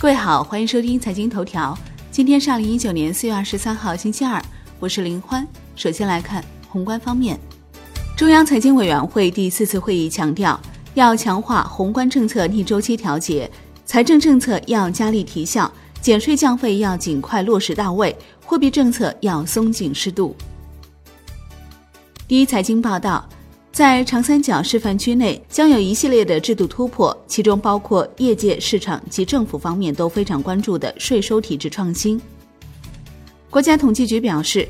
各位好，欢迎收听财经头条。今天是二零一九年四月二十三号，星期二，我是林欢。首先来看宏观方面，中央财经委员会第四次会议强调，要强化宏观政策逆周期调节，财政政策要加力提效，减税降费要尽快落实到位，货币政策要松紧适度。第一财经报道。在长三角示范区内，将有一系列的制度突破，其中包括业界、市场及政府方面都非常关注的税收体制创新。国家统计局表示，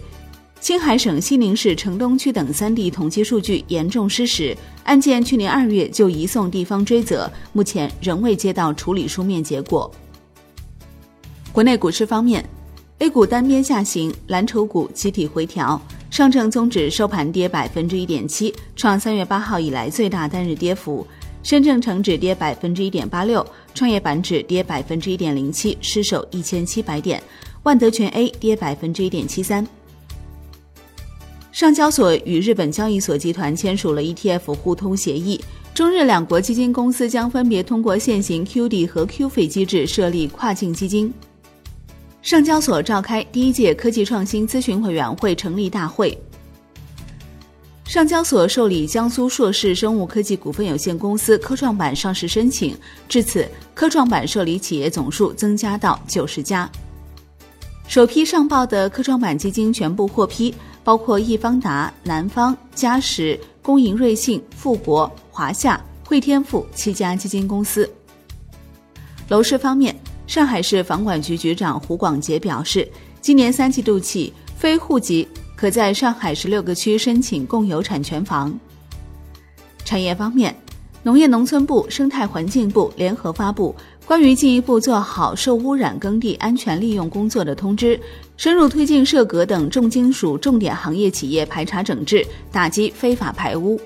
青海省西宁市城东区等三地统计数据严重失实，案件去年二月就移送地方追责，目前仍未接到处理书面结果。国内股市方面，A 股单边下行，蓝筹股集体回调。上证综指收盘跌百分之一点七，创三月八号以来最大单日跌幅；深证成指跌百分之一点八六，创业板指跌百分之一点零七，失守一千七百点；万德全 A 跌百分之一点七三。上交所与日本交易所集团签署了 ETF 互通协议，中日两国基金公司将分别通过现行 QD 和 QF 机制设立跨境基金。上交所召开第一届科技创新咨询委员会成立大会。上交所受理江苏硕士生物科技股份有限公司科创板上市申请，至此科创板受理企业总数增加到九十家。首批上报的科创板基金全部获批，包括易方达、南方、嘉实、工银瑞信、富国、华夏、汇添富七家基金公司。楼市方面。上海市房管局局长胡广杰表示，今年三季度起，非户籍可在上海十六个区申请共有产权房。产业方面，农业农村部、生态环境部联合发布关于进一步做好受污染耕地安全利用工作的通知，深入推进涉镉等重金属重点行业企业排查整治，打击非法排污。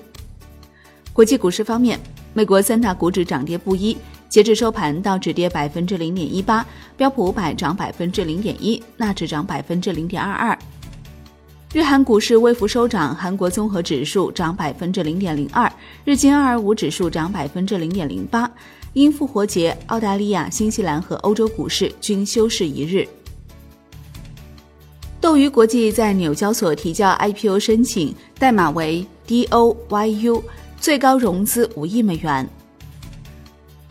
国际股市方面，美国三大股指涨跌不一。截至收盘，道指跌百分之零点一八，标普五百涨百分之零点一，纳指涨百分之零点二二。日韩股市微幅收涨，韩国综合指数涨百分之零点零二，日经二二五指数涨百分之零点零八。因复活节，澳大利亚、新西兰和欧洲股市均休市一日。斗鱼国际在纽交所提交 IPO 申请，代码为 DOYU，最高融资五亿美元。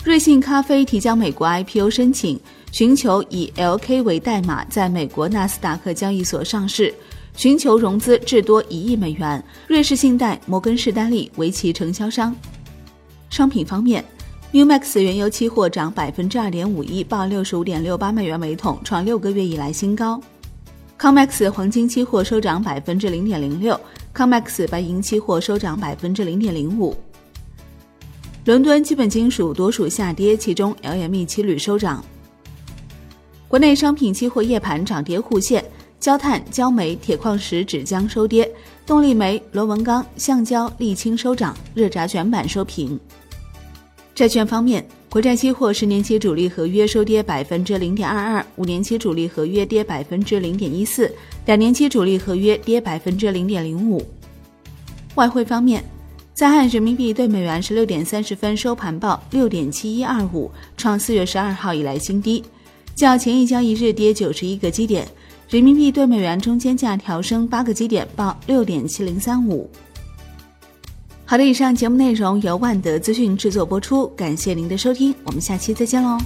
瑞幸咖啡提交美国 IPO 申请，寻求以 LK 为代码在美国纳斯达克交易所上市，寻求融资至多一亿美元。瑞士信贷、摩根士丹利为其承销商。商品方面，New Max 原油期货涨百分之二点五一，报六十五点六八美元每桶，创六个月以来新高。Comex 黄金期货收涨百分之零点零六，Comex 白银期货收涨百分之零点零五。伦敦基本金属多数下跌，其中 LME 期铝收涨。国内商品期货夜盘涨跌互现，焦炭、焦煤、铁矿石、纸浆收跌，动力煤、螺纹钢、橡胶、沥青收涨，热轧卷板收平。债券方面，国债期货十年期主力合约收跌百分之零点二二，五年期主力合约跌百分之零点一四，两年期主力合约跌百分之零点零五。外汇方面。在岸人民币对美元十六点三十分收盘报六点七一二五，创四月十二号以来新低，较前一交易日跌九十一个基点。人民币对美元中间价调升八个基点，报六点七零三五。好的，以上节目内容由万德资讯制作播出，感谢您的收听，我们下期再见喽。